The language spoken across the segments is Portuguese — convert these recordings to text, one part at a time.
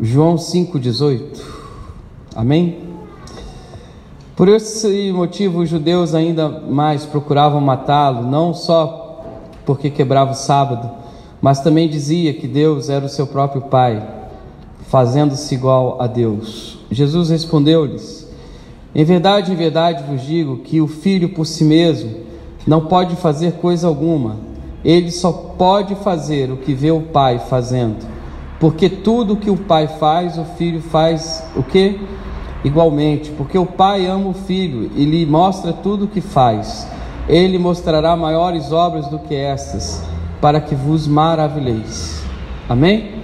João 5,18. Amém? Por esse motivo, os judeus ainda mais procuravam matá-lo, não só porque quebrava o sábado, mas também dizia que Deus era o seu próprio Pai, fazendo-se igual a Deus. Jesus respondeu-lhes: Em verdade, em verdade vos digo que o filho por si mesmo não pode fazer coisa alguma, ele só pode fazer o que vê o Pai fazendo. Porque tudo que o Pai faz, o filho faz o que? Igualmente, porque o Pai ama o filho e lhe mostra tudo o que faz. Ele mostrará maiores obras do que estas, para que vos maravilheis. Amém?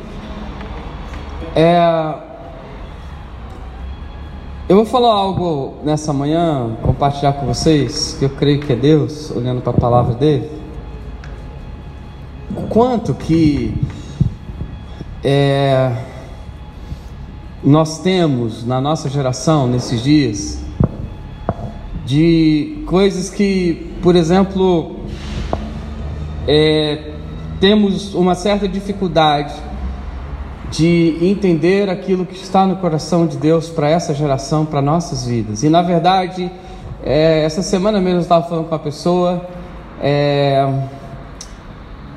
É... Eu vou falar algo nessa manhã, compartilhar com vocês, que eu creio que é Deus, olhando para a palavra dele. O quanto que é, nós temos na nossa geração, nesses dias, de coisas que, por exemplo, é, temos uma certa dificuldade de entender aquilo que está no coração de Deus para essa geração, para nossas vidas. E na verdade, é, essa semana mesmo eu estava falando com uma pessoa. É,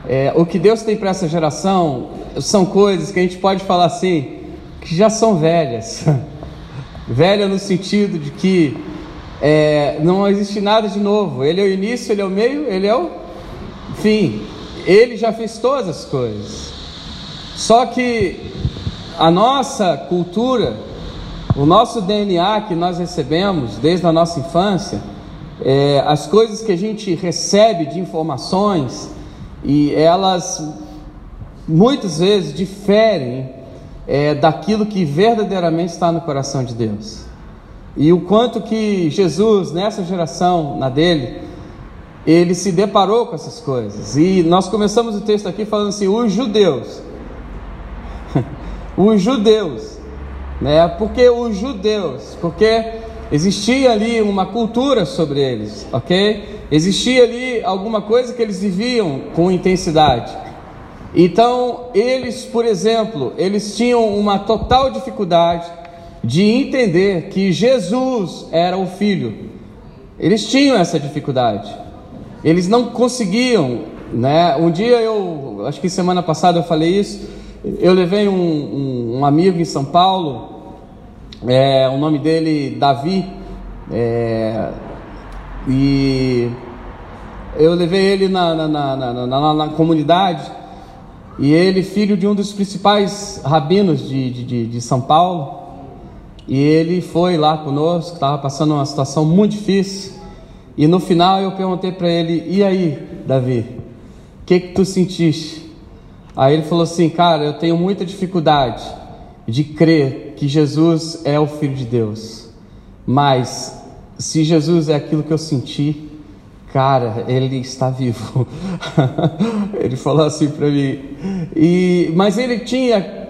é, o que Deus tem para essa geração são coisas que a gente pode falar assim, que já são velhas. Velha no sentido de que é, não existe nada de novo. Ele é o início, ele é o meio, ele é o fim. Ele já fez todas as coisas. Só que a nossa cultura, o nosso DNA que nós recebemos desde a nossa infância, é, as coisas que a gente recebe de informações, e elas muitas vezes diferem é, daquilo que verdadeiramente está no coração de Deus. E o quanto que Jesus, nessa geração, na dele, ele se deparou com essas coisas. E nós começamos o texto aqui falando assim: os judeus. os judeus. Né? Por que os judeus? Porque existia ali uma cultura sobre eles, ok? Existia ali alguma coisa que eles viviam com intensidade. Então, eles, por exemplo, eles tinham uma total dificuldade de entender que Jesus era o Filho. Eles tinham essa dificuldade. Eles não conseguiam, né? Um dia eu, acho que semana passada eu falei isso. Eu levei um, um, um amigo em São Paulo, é, o nome dele Davi, é, e eu levei ele na, na, na, na, na comunidade, e ele, filho de um dos principais rabinos de, de, de São Paulo, e ele foi lá conosco, estava passando uma situação muito difícil. E no final eu perguntei para ele: E aí, Davi, o que, que tu sentiste? Aí ele falou assim: Cara, eu tenho muita dificuldade de crer que Jesus é o Filho de Deus, mas se Jesus é aquilo que eu senti, cara, ele está vivo. ele falou assim para mim. E, mas ele tinha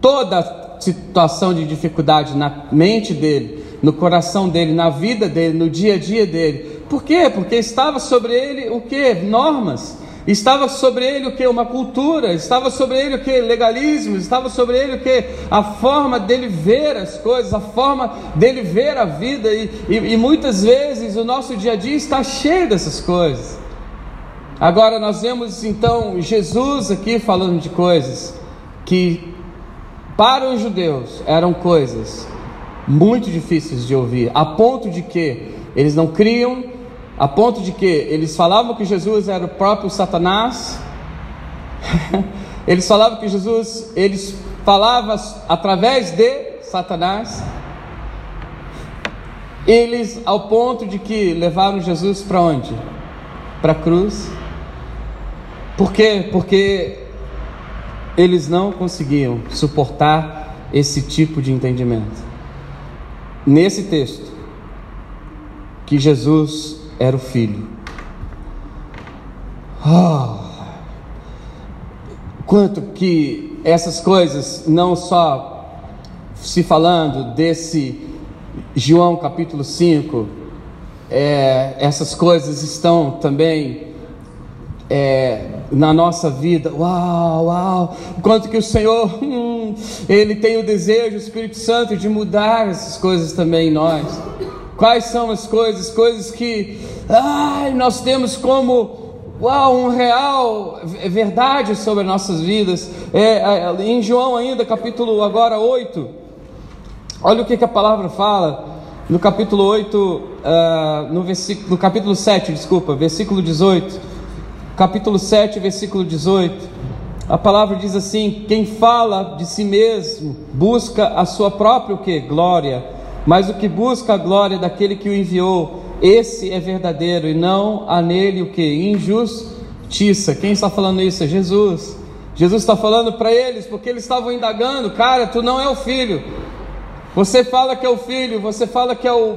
toda a situação de dificuldade na mente dele, no coração dele, na vida dele, no dia a dia dele. Por quê? Porque estava sobre ele o que? Normas Estava sobre ele o que? Uma cultura, estava sobre ele o que? Legalismo, estava sobre ele o que? A forma dele ver as coisas, a forma dele ver a vida, e, e, e muitas vezes o nosso dia a dia está cheio dessas coisas. Agora nós vemos então Jesus aqui falando de coisas que para os judeus eram coisas muito difíceis de ouvir, a ponto de que eles não criam a ponto de que eles falavam que Jesus era o próprio Satanás, eles falavam que Jesus, eles falavam através de Satanás, eles ao ponto de que levaram Jesus para onde? Para a cruz. Por quê? Porque eles não conseguiam suportar esse tipo de entendimento. Nesse texto, que Jesus era o filho. Oh, quanto que essas coisas, não só se falando desse João capítulo 5, é, essas coisas estão também é, na nossa vida. Uau, uau! Quanto que o Senhor hum, ele tem o desejo, o Espírito Santo, de mudar essas coisas também em nós. Quais são as coisas? Coisas que ai, nós temos como uau, um real verdade sobre nossas vidas. É, é, em João ainda, capítulo agora 8, olha o que, que a palavra fala. No capítulo 8, uh, ah, no, versículo, no capítulo 7, desculpa, versículo 18. Capítulo 7, versículo 18. A palavra diz assim: quem fala de si mesmo busca a sua própria o quê? glória, mas o que busca a glória daquele que o enviou, esse é verdadeiro e não há nele o que? Injustiça. Quem está falando isso? É Jesus. Jesus está falando para eles, porque eles estavam indagando, cara, tu não é o filho, você fala que é o Filho, você fala que é o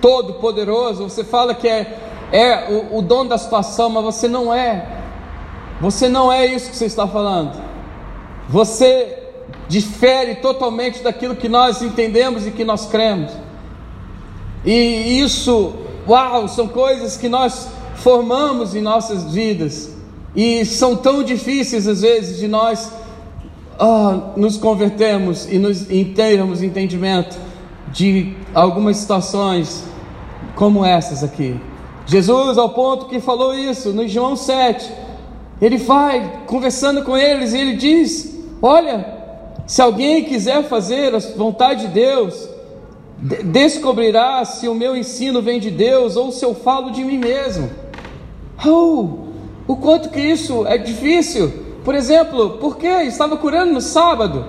Todo-Poderoso, você fala que é, é o, o dono da situação, mas você não é. Você não é isso que você está falando. Você difere totalmente daquilo que nós entendemos e que nós cremos. E isso, uau, são coisas que nós formamos em nossas vidas e são tão difíceis às vezes de nós oh, nos convertemos e nos inteiramos entendimento de algumas situações como essas aqui. Jesus, ao ponto que falou isso no João 7, ele vai conversando com eles e ele diz: Olha, se alguém quiser fazer a vontade de Deus, descobrirá se o meu ensino vem de Deus ou se eu falo de mim mesmo. Oh, o quanto que isso é difícil. Por exemplo, por que estava curando no sábado?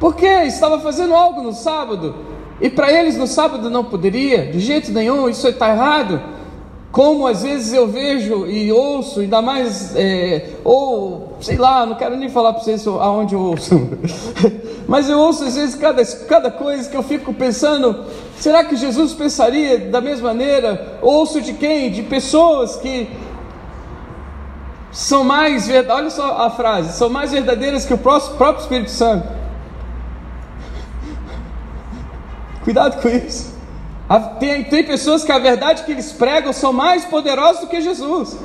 Por que estava fazendo algo no sábado? E para eles no sábado não poderia, de jeito nenhum, isso está errado. Como às vezes eu vejo e ouço, ainda mais, é, ou sei lá, não quero nem falar para vocês aonde eu ouço, mas eu ouço às vezes cada, cada coisa que eu fico pensando: será que Jesus pensaria da mesma maneira? Ouço de quem? De pessoas que são mais olha só a frase, são mais verdadeiras que o próprio Espírito Santo. Cuidado com isso. Tem, tem pessoas que a verdade que eles pregam são mais poderosas do que Jesus.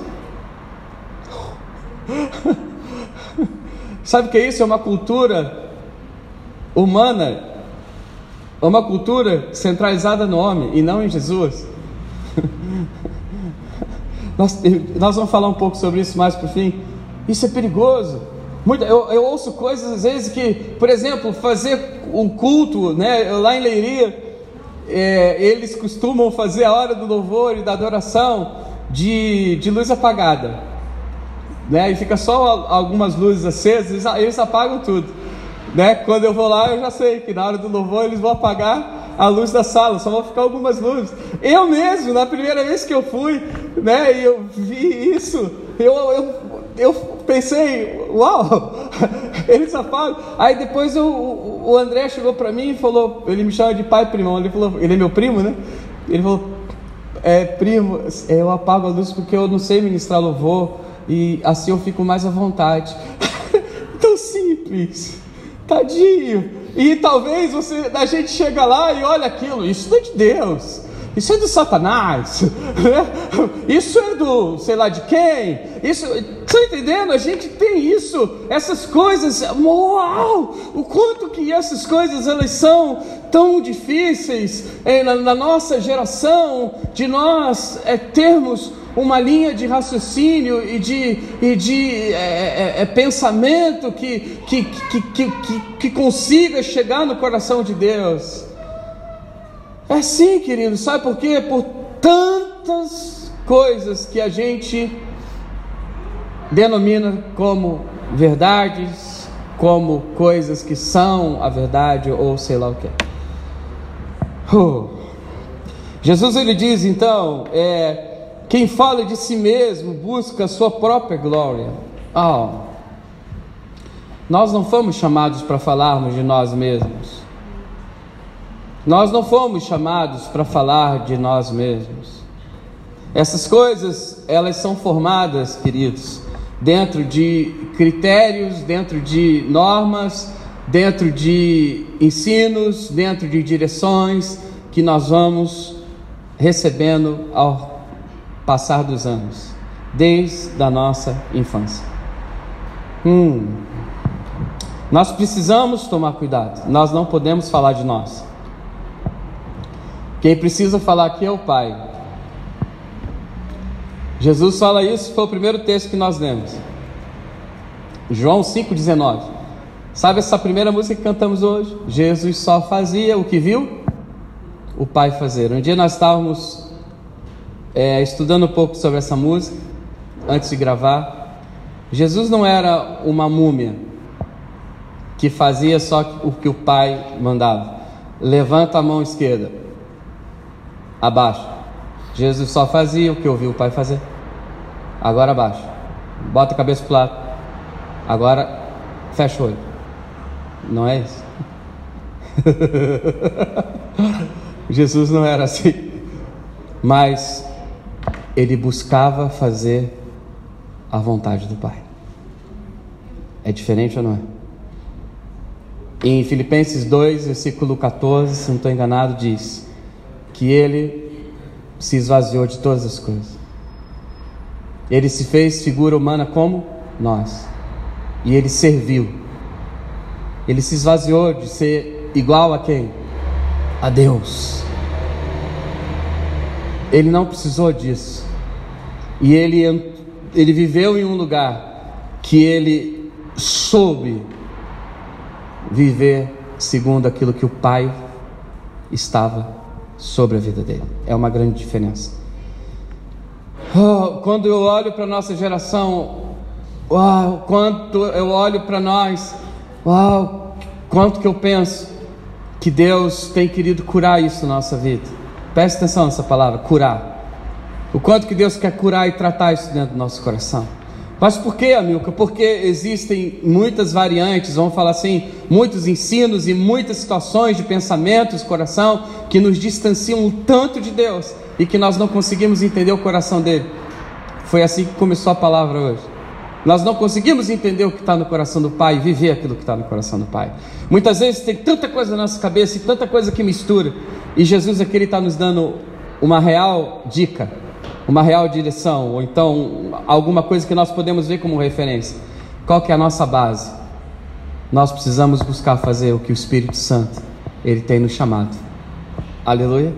Sabe o que é isso? É uma cultura humana, é uma cultura centralizada no homem e não em Jesus. Nós, nós vamos falar um pouco sobre isso mais para o fim. Isso é perigoso. Muito, eu, eu, ouço coisas às vezes que, por exemplo, fazer um culto, né, lá em Leiria, é, eles costumam fazer a hora do louvor e da adoração de, de luz apagada, né, e fica só algumas luzes acesas, eles, apagam tudo, né? Quando eu vou lá, eu já sei que na hora do louvor eles vão apagar a luz da sala, só vão ficar algumas luzes. Eu mesmo, na primeira vez que eu fui, né, e eu vi isso, eu, eu, eu pensei, uau, eles apagam. Aí depois eu, o André chegou para mim e falou, ele me chama de pai primão, ele falou, ele é meu primo, né? Ele falou, é, primo, eu apago a luz porque eu não sei ministrar louvor e assim eu fico mais à vontade. Tão simples, tadinho. E talvez você, a gente chega lá e olha aquilo, isso não é de Deus, isso é do Satanás, isso é do sei lá de quem, isso, estão entendendo? A gente tem isso, essas coisas, uau, o quanto que essas coisas elas são tão difíceis é, na, na, nossa geração, de nós é, termos uma linha de raciocínio e de, e de é, é, é, pensamento que, que, que, que, que consiga chegar no coração de Deus. É assim, querido, sabe por quê? Por tantas coisas que a gente denomina como verdades, como coisas que são a verdade ou sei lá o que. Jesus ele diz então, é, quem fala de si mesmo busca a sua própria glória. Oh, nós não fomos chamados para falarmos de nós mesmos. Nós não fomos chamados para falar de nós mesmos. Essas coisas, elas são formadas, queridos, dentro de critérios, dentro de normas, dentro de ensinos, dentro de direções que nós vamos recebendo ao passar dos anos, desde a nossa infância. Hum. Nós precisamos tomar cuidado, nós não podemos falar de nós. Quem precisa falar aqui é o Pai. Jesus fala isso, foi o primeiro texto que nós lemos. João 5,19. Sabe essa primeira música que cantamos hoje? Jesus só fazia o que viu o Pai fazer. Um dia nós estávamos é, estudando um pouco sobre essa música, antes de gravar. Jesus não era uma múmia que fazia só o que o Pai mandava. Levanta a mão esquerda, abaixa. Jesus só fazia o que ouviu o Pai fazer. Agora abaixa. Bota a cabeça para lado. Agora fecha o olho. Não é isso? Jesus não era assim. Mas ele buscava fazer a vontade do Pai. É diferente ou não é? Em Filipenses 2, versículo 14, se não estou enganado, diz que ele se esvaziou de todas as coisas. Ele se fez figura humana como nós. E ele serviu. Ele se esvaziou de ser igual a quem? A Deus. Ele não precisou disso. E ele, ele viveu em um lugar que ele soube viver segundo aquilo que o Pai estava sobre a vida dele. É uma grande diferença. Oh, quando eu olho para a nossa geração, uau, quanto eu olho para nós, uau, quanto que eu penso que Deus tem querido curar isso na nossa vida. Preste atenção nessa palavra, curar. O quanto que Deus quer curar e tratar isso dentro do nosso coração. Mas por que, Amilca? Porque existem muitas variantes, vamos falar assim, muitos ensinos e muitas situações de pensamentos, coração, que nos distanciam um tanto de Deus e que nós não conseguimos entender o coração dele. Foi assim que começou a palavra hoje. Nós não conseguimos entender o que está no coração do Pai viver aquilo que está no coração do Pai. Muitas vezes tem tanta coisa na nossa cabeça e tanta coisa que mistura, e Jesus aqui está nos dando uma real dica uma real direção, ou então alguma coisa que nós podemos ver como referência. Qual que é a nossa base? Nós precisamos buscar fazer o que o Espírito Santo ele tem nos chamado. Aleluia.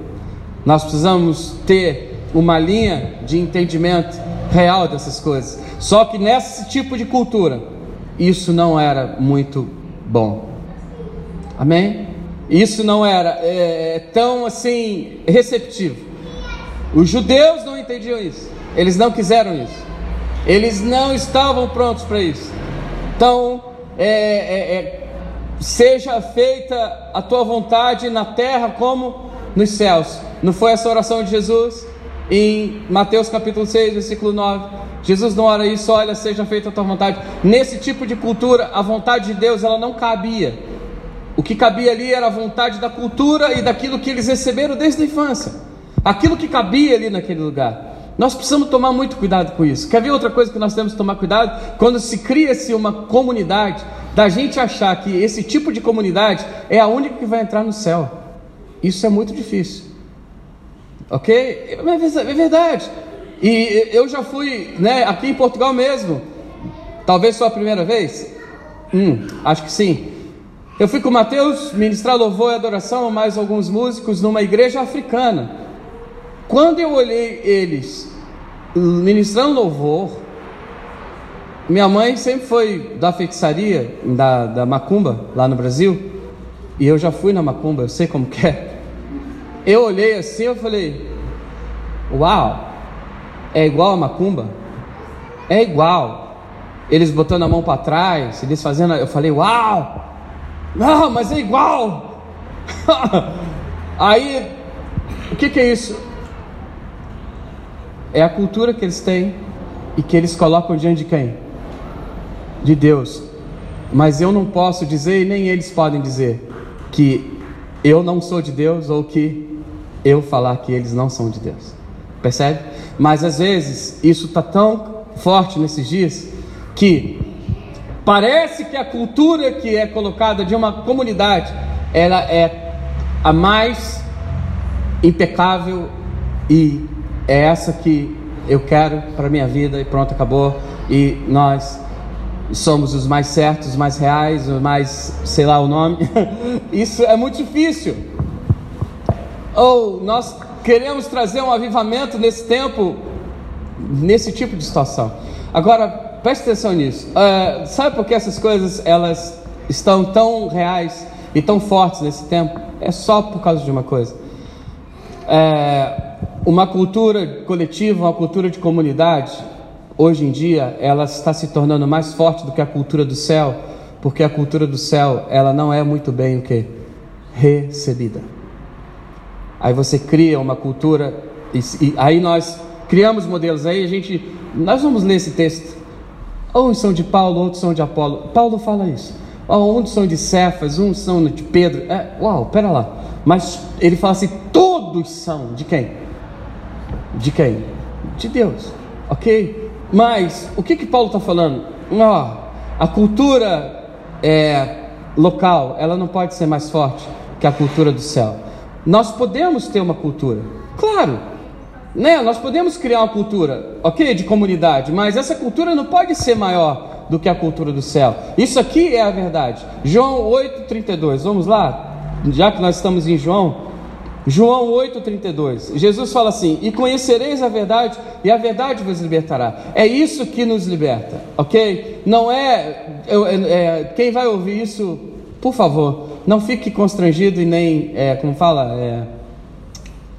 Nós precisamos ter uma linha de entendimento real dessas coisas. Só que nesse tipo de cultura, isso não era muito bom. Amém? Isso não era é, tão assim receptivo. Os judeus não entendiam isso. Eles não quiseram isso. Eles não estavam prontos para isso. Então, é, é, é, seja feita a tua vontade na terra como nos céus. Não foi essa oração de Jesus? Em Mateus capítulo 6, versículo 9. Jesus não ora isso, olha, seja feita a tua vontade. Nesse tipo de cultura, a vontade de Deus ela não cabia. O que cabia ali era a vontade da cultura e daquilo que eles receberam desde a infância aquilo que cabia ali naquele lugar. Nós precisamos tomar muito cuidado com isso. Quer ver outra coisa que nós temos que tomar cuidado? Quando se cria-se uma comunidade, da gente achar que esse tipo de comunidade é a única que vai entrar no céu. Isso é muito difícil. Ok? É verdade. E eu já fui, né, aqui em Portugal mesmo. Talvez sua primeira vez. Hum, acho que sim. Eu fui com o Mateus ministrar louvor e adoração, mais alguns músicos, numa igreja africana. Quando eu olhei eles ministrando louvor, minha mãe sempre foi da feitiçaria, da, da macumba, lá no Brasil, e eu já fui na macumba, eu sei como que é. Eu olhei assim, eu falei, uau, é igual a macumba? É igual. Eles botando a mão para trás, eles fazendo, eu falei, uau, não, mas é igual. Aí, o que, que é isso? É a cultura que eles têm e que eles colocam diante de quem? De Deus. Mas eu não posso dizer, e nem eles podem dizer, que eu não sou de Deus ou que eu falar que eles não são de Deus. Percebe? Mas às vezes isso está tão forte nesses dias que parece que a cultura que é colocada de uma comunidade ela é a mais impecável e é essa que eu quero para minha vida e pronto, acabou. E nós somos os mais certos, os mais reais, os mais, sei lá o nome. Isso é muito difícil. Ou nós queremos trazer um avivamento nesse tempo, nesse tipo de situação. Agora, preste atenção nisso. Uh, sabe por que essas coisas elas estão tão reais e tão fortes nesse tempo? É só por causa de uma coisa. É, uma cultura coletiva, uma cultura de comunidade, hoje em dia, ela está se tornando mais forte do que a cultura do céu, porque a cultura do céu, ela não é muito bem o que recebida. Aí você cria uma cultura e, e aí nós criamos modelos. Aí a gente, nós vamos ler esse texto. Uns são de Paulo, outros são de Apolo. Paulo fala isso. uns são de Cefas, uns são de Pedro. É, uau, pera lá. Mas ele fala assim: todos são de quem? De quem? De Deus, ok? Mas o que que Paulo está falando? Oh, a cultura é, local, ela não pode ser mais forte que a cultura do céu. Nós podemos ter uma cultura, claro, né? Nós podemos criar uma cultura, ok, de comunidade, mas essa cultura não pode ser maior do que a cultura do céu. Isso aqui é a verdade. João 8:32. Vamos lá, já que nós estamos em João. João 8,32. Jesus fala assim: E conhecereis a verdade, e a verdade vos libertará. É isso que nos liberta, ok? Não é, é, é quem vai ouvir isso, por favor, não fique constrangido e nem, é, como fala, é,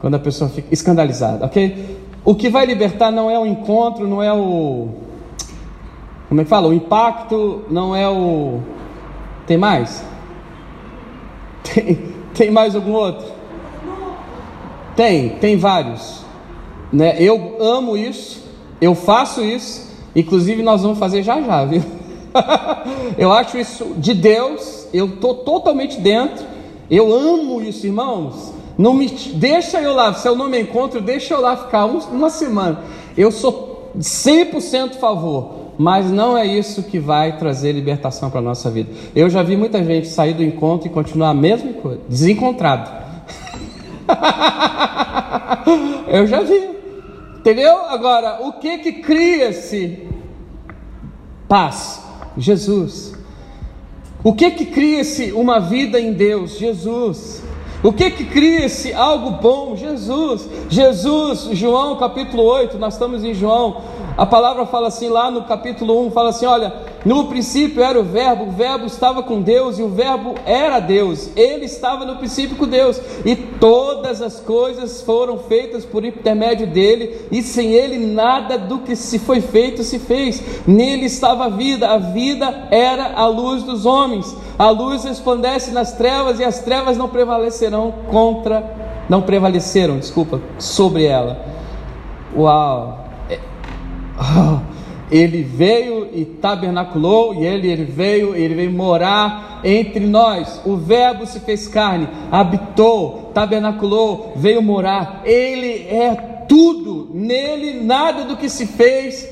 quando a pessoa fica escandalizada, ok? O que vai libertar não é o encontro, não é o. Como é que fala? O impacto, não é o. Tem mais? Tem, tem mais algum outro? Tem, tem vários. Né? Eu amo isso, eu faço isso, inclusive nós vamos fazer já já, viu? eu acho isso de Deus, eu estou totalmente dentro, eu amo isso, irmãos. Não me deixa eu lá, se eu não me encontro, deixa eu lá ficar uma semana. Eu sou 100% favor, mas não é isso que vai trazer libertação para a nossa vida. Eu já vi muita gente sair do encontro e continuar a mesma coisa, desencontrado. Eu já vi. Entendeu? Agora, o que que cria-se? Paz. Jesus. O que que cria-se uma vida em Deus? Jesus. O que que cria-se algo bom? Jesus. Jesus, João capítulo 8, nós estamos em João. A palavra fala assim lá no capítulo 1, fala assim, olha, no princípio era o verbo, o verbo estava com Deus e o verbo era Deus. Ele estava no princípio com Deus e todas as coisas foram feitas por intermédio dele e sem ele nada do que se foi feito se fez. Nele estava a vida, a vida era a luz dos homens. A luz resplandece nas trevas e as trevas não prevalecerão contra, não prevaleceram, desculpa, sobre ela. Uau! É, oh, ele veio e tabernaculou, e ele, ele veio, ele veio morar entre nós. O Verbo se fez carne, habitou, tabernaculou, veio morar. Ele é tudo, nele nada do que se fez,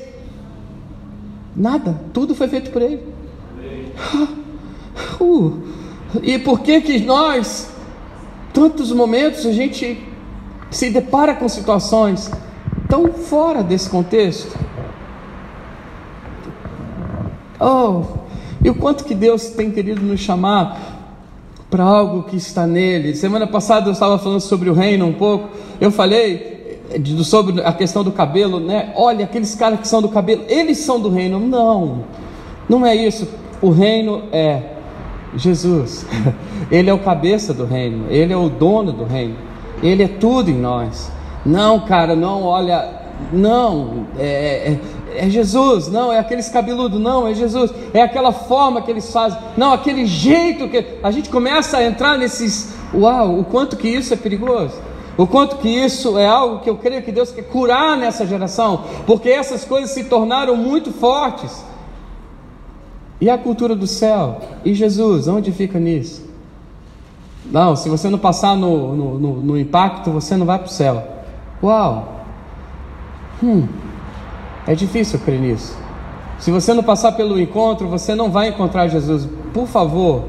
nada, tudo foi feito por ele. Uh, e por que que nós, tantos momentos, a gente se depara com situações tão fora desse contexto? Oh, e o quanto que Deus tem querido nos chamar para algo que está nele. Semana passada eu estava falando sobre o reino um pouco. Eu falei eh, sobre a questão do cabelo, né? Olha, aqueles caras que são do cabelo, eles são do reino. Não, não é isso. O reino é Jesus. Ele é o cabeça do reino. Ele é o dono do reino. Ele é tudo em nós. Não, cara, não olha. Não, é, é é Jesus, não, é aqueles cabeludos, não, é Jesus, é aquela forma que eles fazem, não, aquele jeito que a gente começa a entrar nesses, uau, o quanto que isso é perigoso, o quanto que isso é algo que eu creio que Deus quer curar nessa geração, porque essas coisas se tornaram muito fortes. E a cultura do céu? E Jesus, onde fica nisso? Não, se você não passar no, no, no, no impacto, você não vai para o céu. Uau! Hum. É difícil crer nisso. Se você não passar pelo encontro, você não vai encontrar Jesus. Por favor,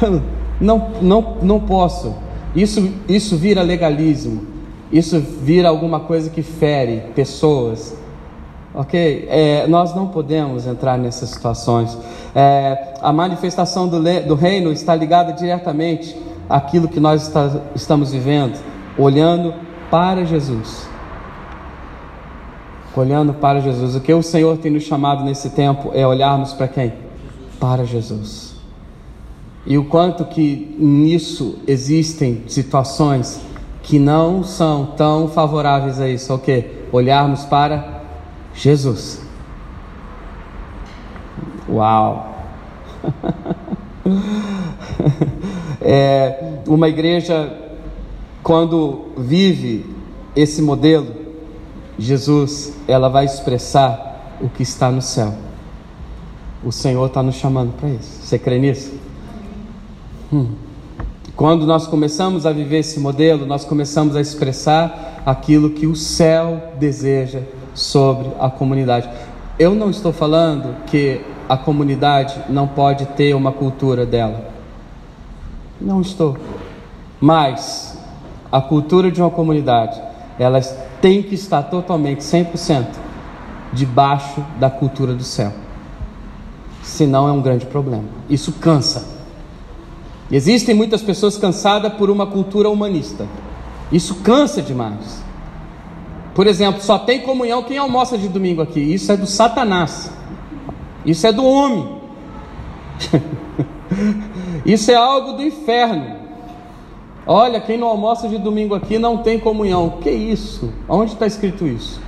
não, não, não posso. Isso, isso vira legalismo. Isso vira alguma coisa que fere pessoas. ok? É, nós não podemos entrar nessas situações. É, a manifestação do, do, reino está ligada diretamente àquilo que nós está, estamos vivendo, olhando para Jesus. Olhando para Jesus. O que o Senhor tem nos chamado nesse tempo é olharmos para quem? Para Jesus. E o quanto que nisso existem situações que não são tão favoráveis a isso, o que? Olharmos para Jesus. Uau! é, uma igreja, quando vive esse modelo, Jesus, ela vai expressar o que está no céu. O Senhor está nos chamando para isso. Você crê nisso? Hum. Quando nós começamos a viver esse modelo, nós começamos a expressar aquilo que o céu deseja sobre a comunidade. Eu não estou falando que a comunidade não pode ter uma cultura dela. Não estou. Mas a cultura de uma comunidade, ela tem que estar totalmente 100% debaixo da cultura do céu. Senão é um grande problema. Isso cansa. Existem muitas pessoas cansadas por uma cultura humanista. Isso cansa demais. Por exemplo, só tem comunhão quem almoça de domingo aqui. Isso é do Satanás. Isso é do homem. Isso é algo do inferno. Olha, quem não almoça de domingo aqui não tem comunhão. Que isso? Onde está escrito isso?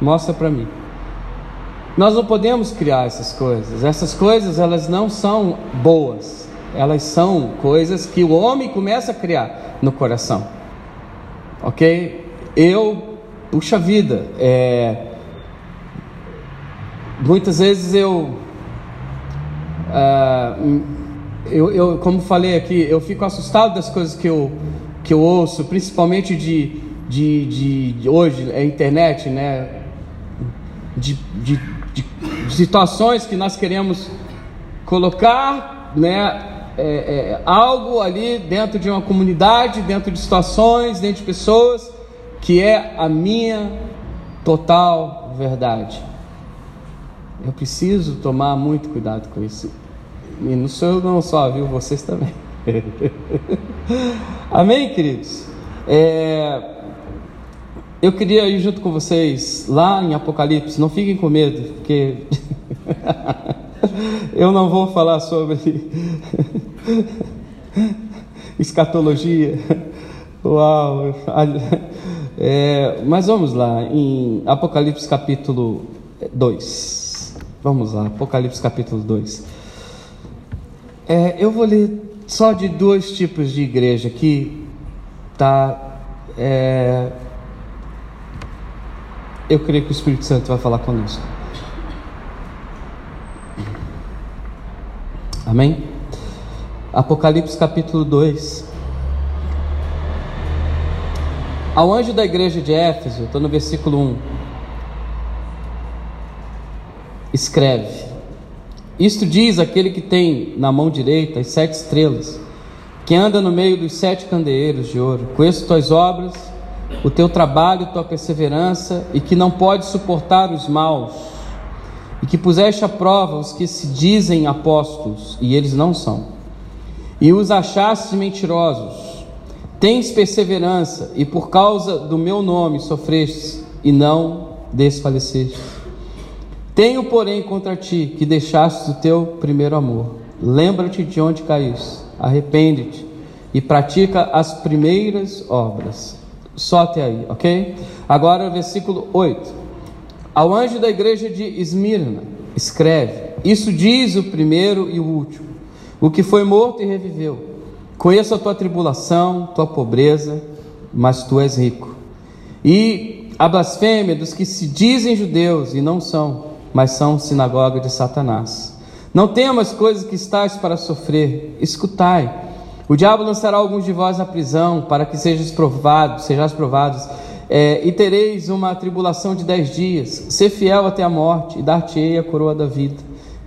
Mostra para mim. Nós não podemos criar essas coisas. Essas coisas elas não são boas. Elas são coisas que o homem começa a criar no coração. Ok? Eu puxa vida, é, muitas vezes eu, uh, eu, eu, como falei aqui, eu fico assustado das coisas que eu, que eu ouço, principalmente de, de, de, de hoje, é internet, né? De, de, de, situações que nós queremos colocar, né? É, é, algo ali dentro de uma comunidade, dentro de situações, dentro de pessoas que é a minha total verdade. Eu preciso tomar muito cuidado com isso. E não sou eu não só, viu? Vocês também. Amém, queridos? É... Eu queria ir junto com vocês lá em Apocalipse. Não fiquem com medo, porque eu não vou falar sobre escatologia. Uau! É, mas vamos lá, em Apocalipse capítulo 2. Vamos lá, Apocalipse capítulo 2. É, eu vou ler só de dois tipos de igreja aqui, tá? É, eu creio que o Espírito Santo vai falar conosco. Amém? Apocalipse capítulo 2. Ao anjo da igreja de Éfeso, estou no versículo 1. Escreve: Isto diz aquele que tem na mão direita as sete estrelas, que anda no meio dos sete candeeiros de ouro. Conheço tuas obras, o teu trabalho, tua perseverança, e que não pode suportar os maus, e que puseste à prova os que se dizem apóstolos, e eles não são, e os achaste mentirosos Tens perseverança, e por causa do meu nome sofrestes, e não desfaleceste. Tenho, porém, contra ti que deixaste o teu primeiro amor. Lembra-te de onde caíste, arrepende-te e pratica as primeiras obras. Só até aí, ok? Agora versículo 8. Ao anjo da igreja de Esmirna, escreve: Isso diz o primeiro e o último, o que foi morto e reviveu Conheço a tua tribulação, tua pobreza, mas tu és rico. E a blasfêmia dos que se dizem judeus e não são, mas são sinagoga de Satanás. Não temas coisas que estáis para sofrer, escutai. O diabo lançará alguns de vós à prisão, para que sejais provados, sejais provados, é, e tereis uma tribulação de dez dias. Ser fiel até a morte, e dar-te-ei a coroa da vida.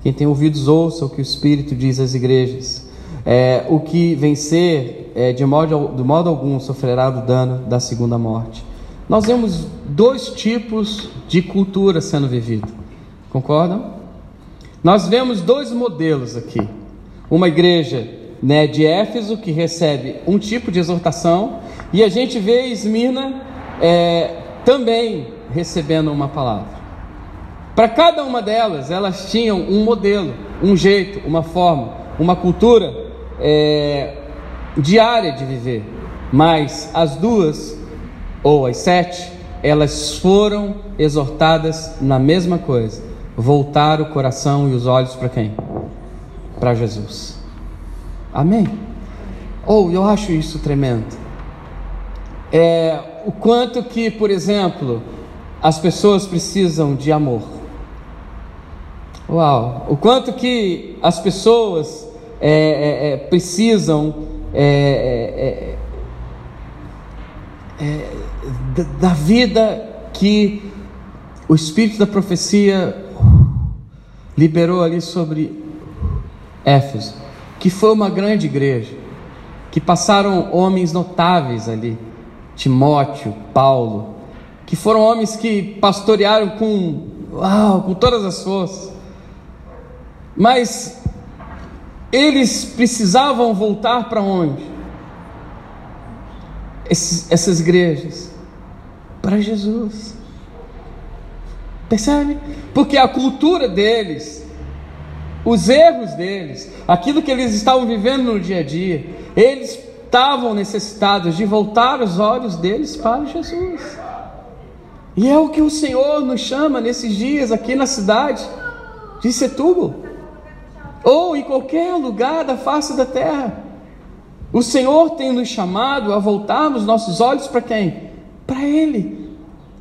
Quem tem ouvidos, ouça o que o Espírito diz às igrejas. É, o que vencer, é, de, modo, de modo algum, sofrerá o dano da segunda morte. nós vemos dois tipos de cultura sendo vivida. Concordam? Nós vemos dois modelos aqui. Uma igreja né, de Éfeso que recebe um tipo de exortação e a gente vê Esmirna é, também recebendo uma palavra. Para cada uma delas, elas tinham um modelo, um jeito, uma forma, uma cultura é, diária de viver. Mas as duas, ou as sete, elas foram exortadas na mesma coisa: voltar o coração e os olhos para quem? Para Jesus. Amém? Ou oh, eu acho isso tremendo. É, o quanto que, por exemplo, as pessoas precisam de amor. Uau! O quanto que as pessoas é, é, é precisam é, é, da vida que o Espírito da profecia liberou ali sobre Éfeso, que foi uma grande igreja, que passaram homens notáveis ali, Timóteo, Paulo, que foram homens que pastorearam com, uau, com todas as forças. Mas eles precisavam voltar para onde? Esses, essas igrejas para Jesus. Percebe? Porque a cultura deles, os erros deles, aquilo que eles estavam vivendo no dia a dia, eles estavam necessitados de voltar os olhos deles para Jesus. E é o que o Senhor nos chama nesses dias aqui na cidade de Setúbal, ou em qualquer lugar da face da terra. O Senhor tem nos chamado a voltarmos nossos olhos para quem? Para Ele.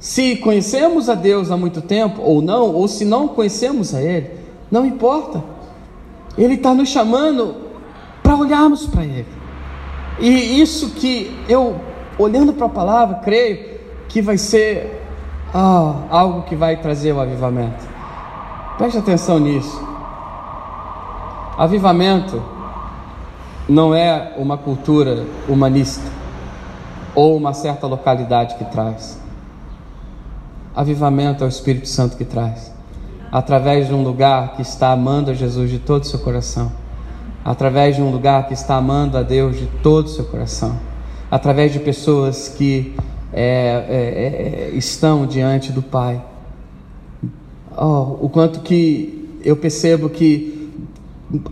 Se conhecemos a Deus há muito tempo ou não, ou se não conhecemos a Ele, não importa. Ele está nos chamando para olharmos para Ele. E isso que eu, olhando para a palavra, creio que vai ser ah, algo que vai trazer o avivamento. Preste atenção nisso. Avivamento não é uma cultura humanista ou uma certa localidade que traz. Avivamento é o Espírito Santo que traz. Através de um lugar que está amando a Jesus de todo o seu coração. Através de um lugar que está amando a Deus de todo o seu coração. Através de pessoas que é, é, é, estão diante do Pai. Oh, o quanto que eu percebo que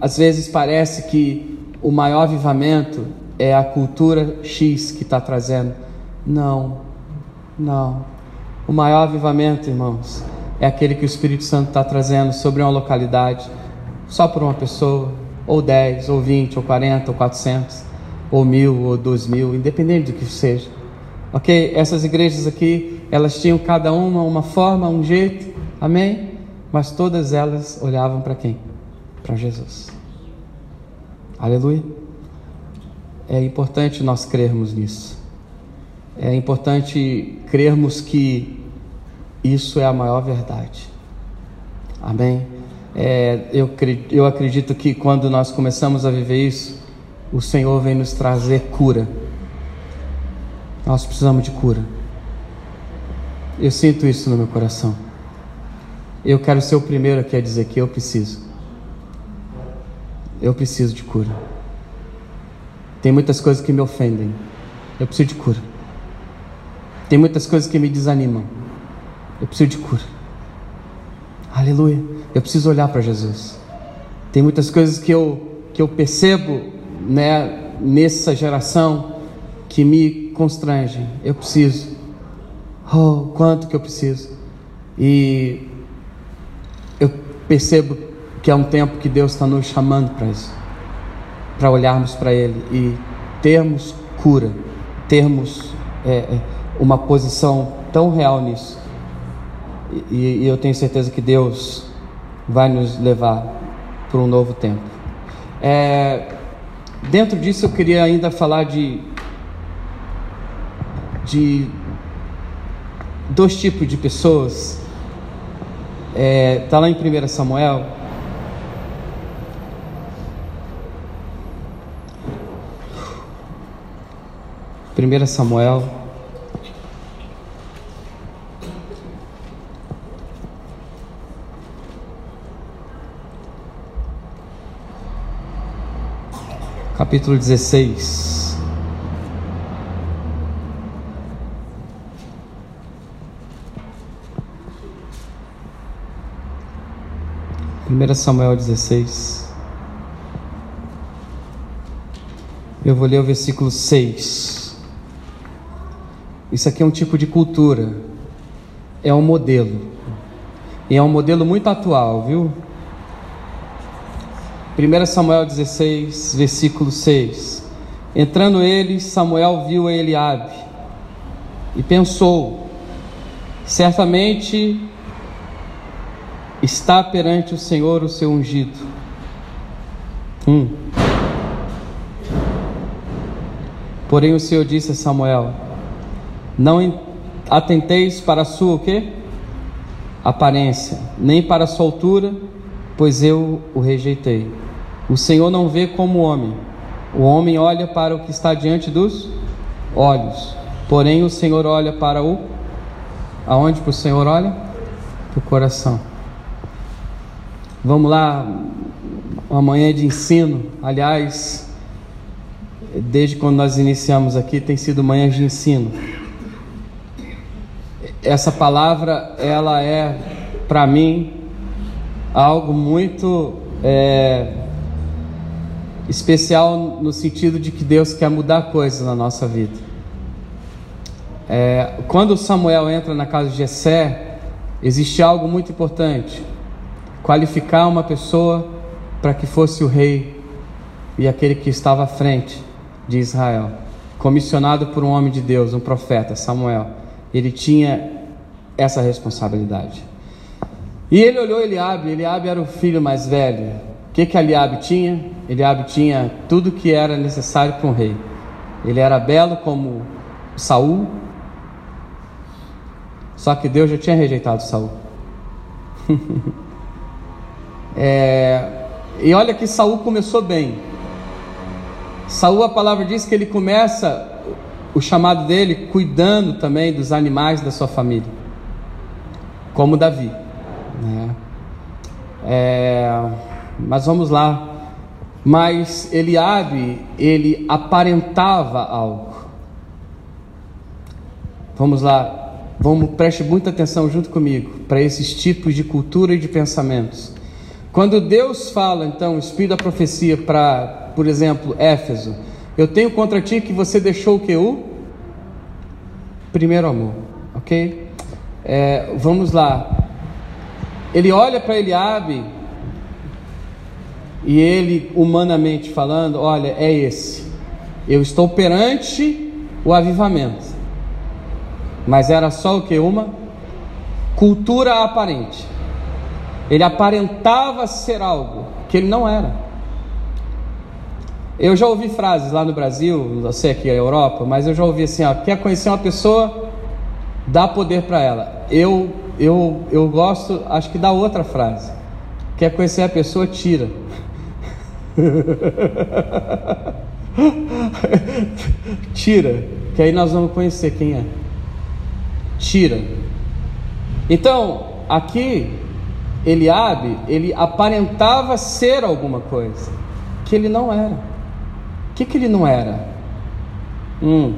às vezes parece que o maior avivamento é a cultura X que está trazendo. Não, não. O maior avivamento, irmãos, é aquele que o Espírito Santo está trazendo sobre uma localidade, só por uma pessoa, ou dez, ou vinte, ou quarenta, ou quatrocentos, ou mil, ou dois mil, independente do que seja Ok? Essas igrejas aqui, elas tinham cada uma uma forma, um jeito, amém? Mas todas elas olhavam para quem? Para Jesus. Aleluia. É importante nós crermos nisso. É importante crermos que isso é a maior verdade. Amém? É, eu, eu acredito que quando nós começamos a viver isso, o Senhor vem nos trazer cura nós precisamos de cura. Eu sinto isso no meu coração. Eu quero ser o primeiro aqui a dizer que eu preciso. Eu preciso de cura. Tem muitas coisas que me ofendem. Eu preciso de cura. Tem muitas coisas que me desanimam. Eu preciso de cura. Aleluia. Eu preciso olhar para Jesus. Tem muitas coisas que eu, que eu percebo né, nessa geração que me constrangem. Eu preciso. Oh, quanto que eu preciso. E eu percebo que é um tempo que Deus está nos chamando para isso, para olharmos para Ele e termos cura, termos é, é, uma posição tão real nisso. E, e eu tenho certeza que Deus vai nos levar para um novo tempo. É, dentro disso, eu queria ainda falar de de dois tipos de pessoas. Está é, tá lá em 1 Samuel. Primeira Samuel, capítulo 16. Primeira Samuel 16. Eu vou ler o versículo 6. Isso aqui é um tipo de cultura, é um modelo, e é um modelo muito atual, viu? 1 Samuel 16, versículo 6. Entrando ele, Samuel viu a Eliabe e pensou: certamente está perante o Senhor o seu ungido. Hum. Porém o Senhor disse a Samuel: Não atenteis para a sua o quê? aparência, nem para a sua altura, pois eu o rejeitei. O Senhor não vê como homem. O homem olha para o que está diante dos olhos. Porém o Senhor olha para o aonde o Senhor olha? Para o coração. Vamos lá, uma manhã de ensino. Aliás, desde quando nós iniciamos aqui, tem sido manhã de ensino. Essa palavra, ela é, para mim, algo muito é, especial no sentido de que Deus quer mudar coisas na nossa vida. É, quando Samuel entra na casa de Jessé, existe algo muito importante: qualificar uma pessoa para que fosse o rei e aquele que estava à frente de Israel, comissionado por um homem de Deus, um profeta, Samuel. Ele tinha essa responsabilidade. E ele olhou Eliabe, Eliabe era o filho mais velho. O que que Eliabe tinha? Eliabe tinha tudo que era necessário para um rei. Ele era belo como Saul. Só que Deus já tinha rejeitado Saul. é, e olha que Saul começou bem. Saul, a palavra diz que ele começa o chamado dele cuidando também dos animais da sua família, como Davi. Né? É, mas vamos lá. Mas Eliabe, ele aparentava algo. Vamos lá, vamos preste muita atenção junto comigo para esses tipos de cultura e de pensamentos. Quando Deus fala, então, o espírito da profecia para por exemplo, Éfeso, eu tenho contra ti que você deixou o que? O primeiro amor, ok? É, vamos lá. Ele olha para Eliabe e ele, humanamente falando, olha, é esse. Eu estou perante o avivamento. Mas era só o que? Uma cultura aparente. Ele aparentava ser algo que ele não era. Eu já ouvi frases lá no Brasil, não sei aqui na Europa, mas eu já ouvi assim: ó, quer conhecer uma pessoa, dá poder para ela. Eu, eu, eu gosto, acho que da outra frase: quer conhecer a pessoa, tira. tira, que aí nós vamos conhecer quem é. Tira. Então, aqui, Eliabe, ele aparentava ser alguma coisa que ele não era que, que ele não era? Hum.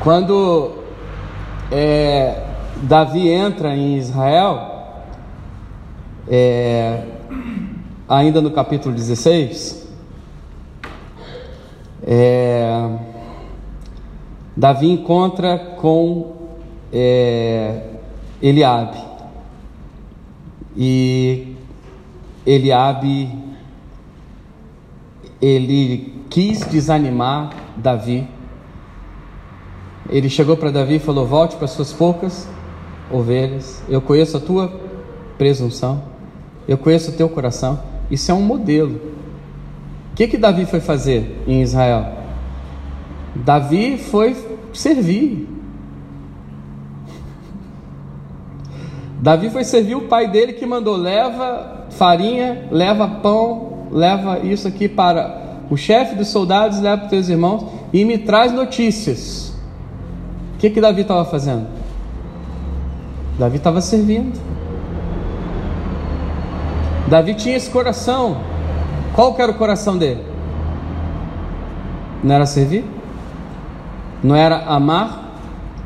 Quando é, Davi entra em Israel, é, ainda no capítulo 16, é, Davi encontra com é, Eliabe e Eliabe ele quis desanimar Davi. Ele chegou para Davi e falou: Volte para suas poucas ovelhas. Eu conheço a tua presunção. Eu conheço o teu coração. Isso é um modelo. O que que Davi foi fazer em Israel? Davi foi servir. Davi foi servir o pai dele que mandou: leva farinha, leva pão, leva isso aqui para o chefe dos soldados, leva para os teus irmãos e me traz notícias. Que que Davi estava fazendo? Davi estava servindo. Davi tinha esse coração Qual que era o coração dele? Não era servir? Não era amar?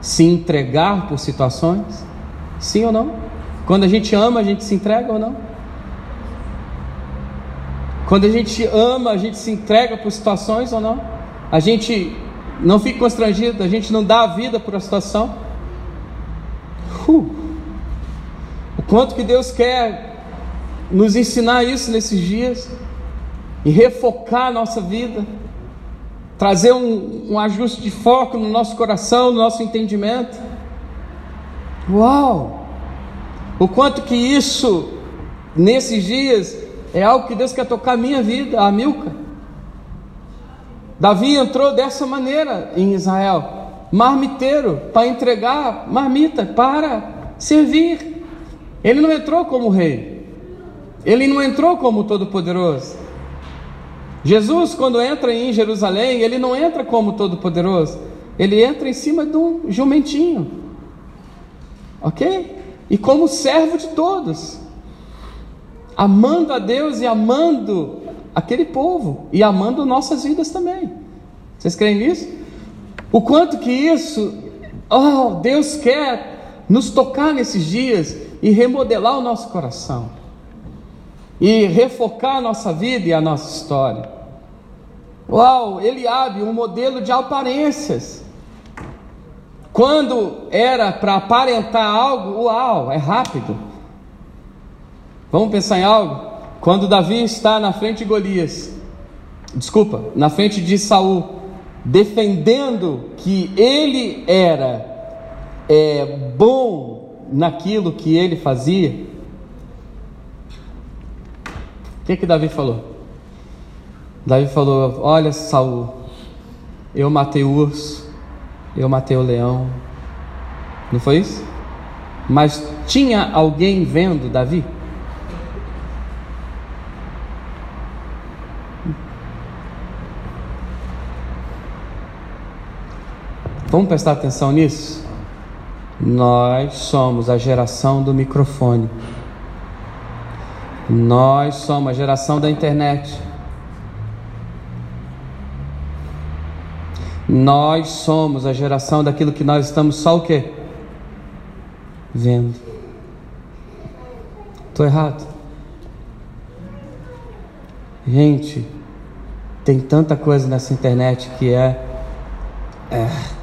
Se entregar por situações? Sim ou não? Quando a gente ama, a gente se entrega ou não? Quando a gente ama, a gente se entrega por situações ou não? A gente não fica constrangido, a gente não dá a vida por a situação? Uh, o quanto que Deus quer nos ensinar isso nesses dias e refocar a nossa vida, trazer um, um ajuste de foco no nosso coração, no nosso entendimento. Uau! O quanto que isso, nesses dias, é algo que Deus quer tocar a minha vida, a Milka. Davi entrou dessa maneira em Israel, marmiteiro, para entregar marmita, para servir. Ele não entrou como rei, ele não entrou como todo-poderoso. Jesus, quando entra em Jerusalém, ele não entra como todo-poderoso, ele entra em cima de um jumentinho, ok? E como servo de todos, amando a Deus e amando aquele povo, e amando nossas vidas também. Vocês creem nisso? O quanto que isso, oh, Deus quer nos tocar nesses dias e remodelar o nosso coração, e refocar a nossa vida e a nossa história. Uau, Eliabe, um modelo de aparências. Quando era para aparentar algo, uau, é rápido. Vamos pensar em algo? Quando Davi está na frente de Golias, desculpa, na frente de Saul, defendendo que ele era é, bom naquilo que ele fazia, o que que Davi falou? Davi falou: Olha, Saul, eu matei o urso, eu matei o leão. Não foi isso? Mas tinha alguém vendo Davi? Vamos prestar atenção nisso? Nós somos a geração do microfone. Nós somos a geração da internet. Nós somos a geração daquilo que nós estamos só o quê? Vendo. Estou errado. Gente, tem tanta coisa nessa internet que é, é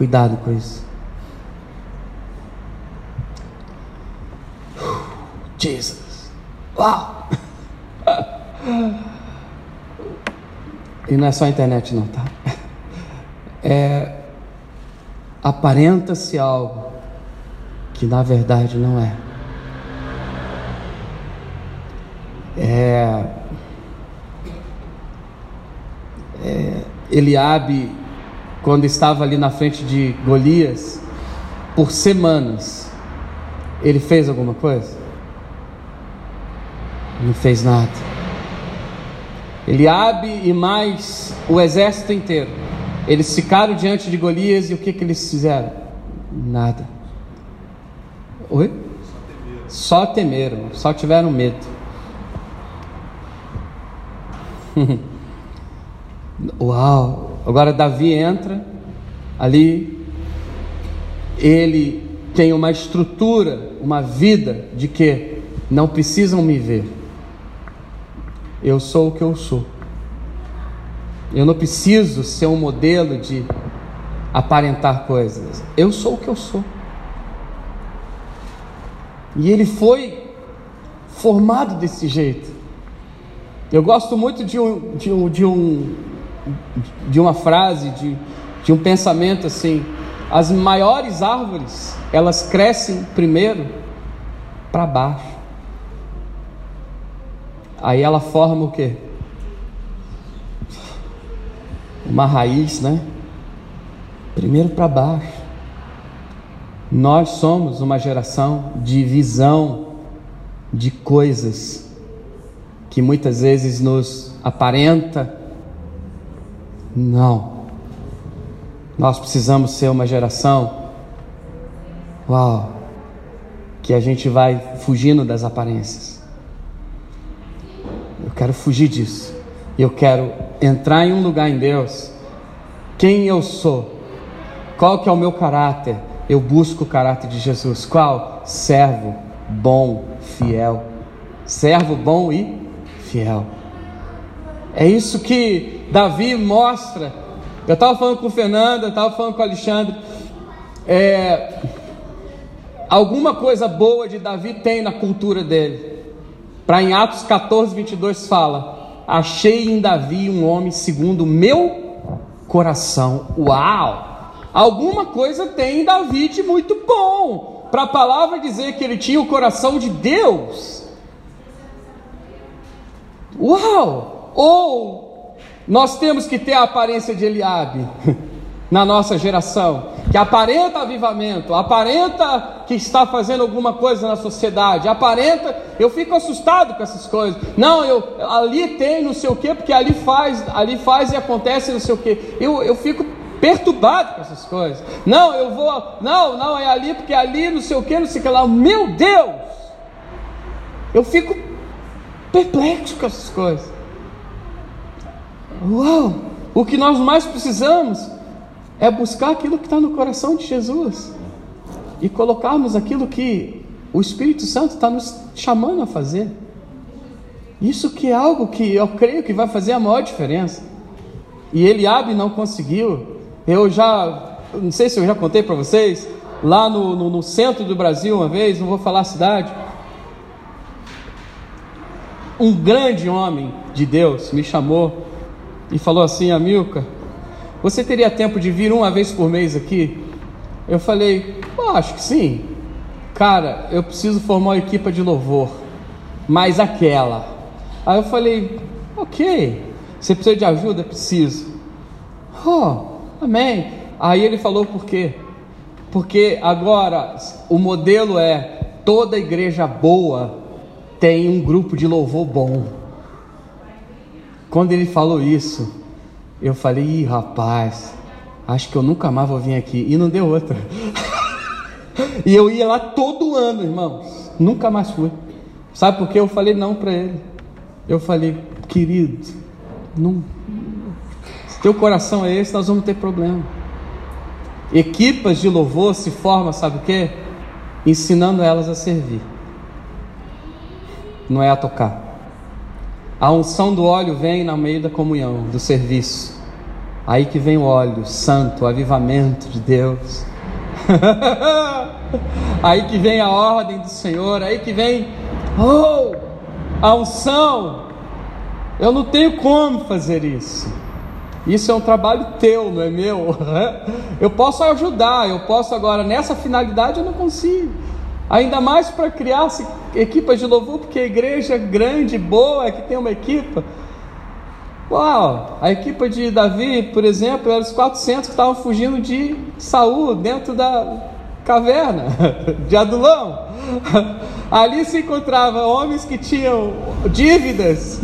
cuidado com isso. Jesus. Uau! E não é só a internet não, tá? é, aparenta-se algo que na verdade não é. É, é, Eliabe, quando estava ali na frente de Golias, por semanas, ele fez alguma coisa? Não fez nada. Eliabe e mais o exército inteiro eles ficaram diante de Golias e o que, que eles fizeram? Nada. Oi? Só temeram, só tiveram medo. Uau! Agora Davi entra ali, ele tem uma estrutura, uma vida de que não precisam me ver. Eu sou o que eu sou. Eu não preciso ser um modelo de aparentar coisas. Eu sou o que eu sou. E ele foi formado desse jeito. Eu gosto muito de, um, de, um, de, um, de uma frase, de, de um pensamento assim: as maiores árvores, elas crescem primeiro para baixo. Aí ela forma o que? uma raiz, né? Primeiro para baixo. Nós somos uma geração de visão de coisas que muitas vezes nos aparenta. Não. Nós precisamos ser uma geração, uau, que a gente vai fugindo das aparências. quero fugir disso. Eu quero entrar em um lugar em Deus. Quem eu sou? Qual que é o meu caráter? Eu busco o caráter de Jesus. Qual? Servo, bom, fiel. Servo bom e fiel. É isso que Davi mostra. Eu estava falando com o Fernando, eu estava falando com o Alexandre. É, alguma coisa boa de Davi tem na cultura dele. Para em Atos 14, 22 fala: Achei em Davi um homem segundo o meu coração. Uau! Alguma coisa tem em Davi de muito bom. Para a palavra dizer que ele tinha o coração de Deus. Uau! Ou nós temos que ter a aparência de Eliabe na nossa geração, que aparenta avivamento, aparenta que está fazendo alguma coisa na sociedade, aparenta, eu fico assustado com essas coisas. Não, eu ali tem não sei o que, porque ali faz, ali faz e acontece não sei o que. Eu, eu fico perturbado com essas coisas. Não, eu vou, não, não é ali porque ali não sei o que, não sei o que lá. Meu Deus! Eu fico perplexo com essas coisas. Uau! O que nós mais precisamos é buscar aquilo que está no coração de Jesus e colocarmos aquilo que o Espírito Santo está nos chamando a fazer. Isso que é algo que eu creio que vai fazer a maior diferença. E Eliabe não conseguiu. Eu já, não sei se eu já contei para vocês, lá no, no, no, centro do Brasil uma vez, não vou falar a cidade, um grande homem de Deus me chamou e falou assim, Amilcar, você teria tempo de vir uma vez por mês aqui? Eu falei, oh, acho que sim. Cara, eu preciso formar uma equipa de louvor, mas aquela. Aí eu falei, ok. Você precisa de ajuda? Preciso. Oh, amém. Aí ele falou por quê? Porque agora o modelo é toda igreja boa tem um grupo de louvor bom. Quando ele falou isso, eu falei, Ih, rapaz, acho que eu nunca mais vou vir aqui. E não deu outra. e eu ia lá todo ano, irmãos. Nunca mais fui. Sabe por que eu falei não para ele? Eu falei, querido, não, se teu coração é esse, nós vamos ter problema. Equipas de louvor se formam, sabe o que? Ensinando elas a servir, não é a tocar. A unção do óleo vem no meio da comunhão, do serviço. Aí que vem o óleo santo, o avivamento de Deus. aí que vem a ordem do Senhor, aí que vem, oh, a unção. Eu não tenho como fazer isso. Isso é um trabalho teu, não é meu. Eu posso ajudar, eu posso agora, nessa finalidade eu não consigo. Ainda mais para criar equipas de louvor, porque a igreja grande, boa, que tem uma equipa. Uau! A equipa de Davi, por exemplo, eram os 400 que estavam fugindo de Saul dentro da caverna de Adulão. Ali se encontravam homens que tinham dívidas,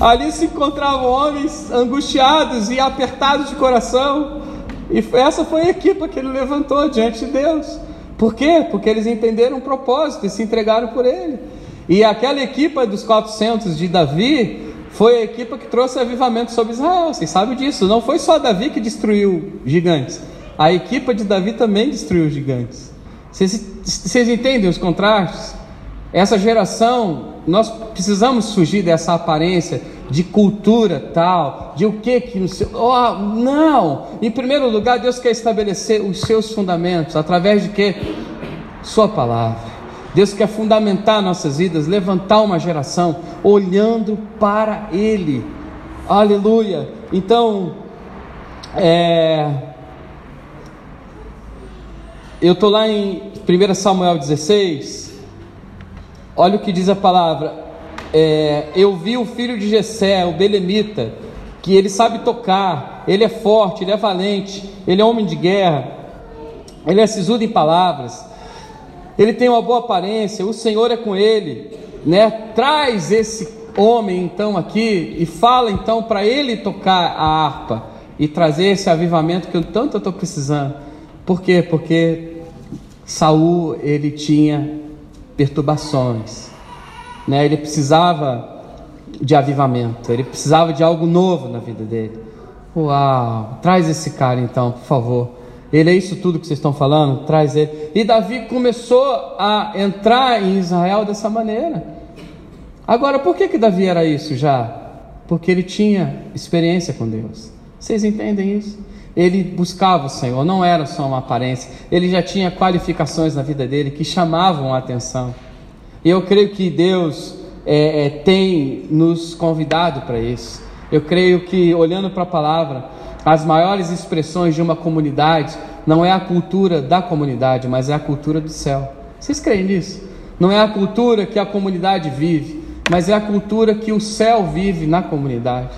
ali se encontravam homens angustiados e apertados de coração. E essa foi a equipa que ele levantou diante de Deus. Por quê? Porque eles entenderam o propósito e se entregaram por ele. E aquela equipa dos 400 de Davi foi a equipa que trouxe avivamento sobre Israel. Vocês sabem disso. Não foi só Davi que destruiu gigantes. A equipa de Davi também destruiu gigantes. Vocês, vocês entendem os contrastes? Essa geração, nós precisamos fugir dessa aparência de cultura tal, de o que que oh, não. Em primeiro lugar, Deus quer estabelecer os seus fundamentos através de que sua palavra. Deus quer fundamentar nossas vidas, levantar uma geração olhando para Ele. Aleluia. Então, é, eu estou lá em 1 Samuel 16. Olha o que diz a palavra é, eu vi o filho de Jessé, o Belemita, que ele sabe tocar, ele é forte, ele é valente, ele é homem de guerra, ele é sisudo em palavras, ele tem uma boa aparência, o Senhor é com ele, né? Traz esse homem então aqui e fala então para ele tocar a harpa e trazer esse avivamento que eu tanto estou precisando. Por quê? Porque Saul ele tinha perturbações né? Ele precisava de avivamento, ele precisava de algo novo na vida dele. Uau, traz esse cara então, por favor. Ele é isso tudo que vocês estão falando? Traz ele. E Davi começou a entrar em Israel dessa maneira. Agora, por que que Davi era isso já? Porque ele tinha experiência com Deus. Vocês entendem isso? Ele buscava o Senhor, não era só uma aparência. Ele já tinha qualificações na vida dele que chamavam a atenção. Eu creio que Deus é, é, tem nos convidado para isso. Eu creio que, olhando para a palavra, as maiores expressões de uma comunidade não é a cultura da comunidade, mas é a cultura do céu. Vocês creem nisso? Não é a cultura que a comunidade vive, mas é a cultura que o céu vive na comunidade.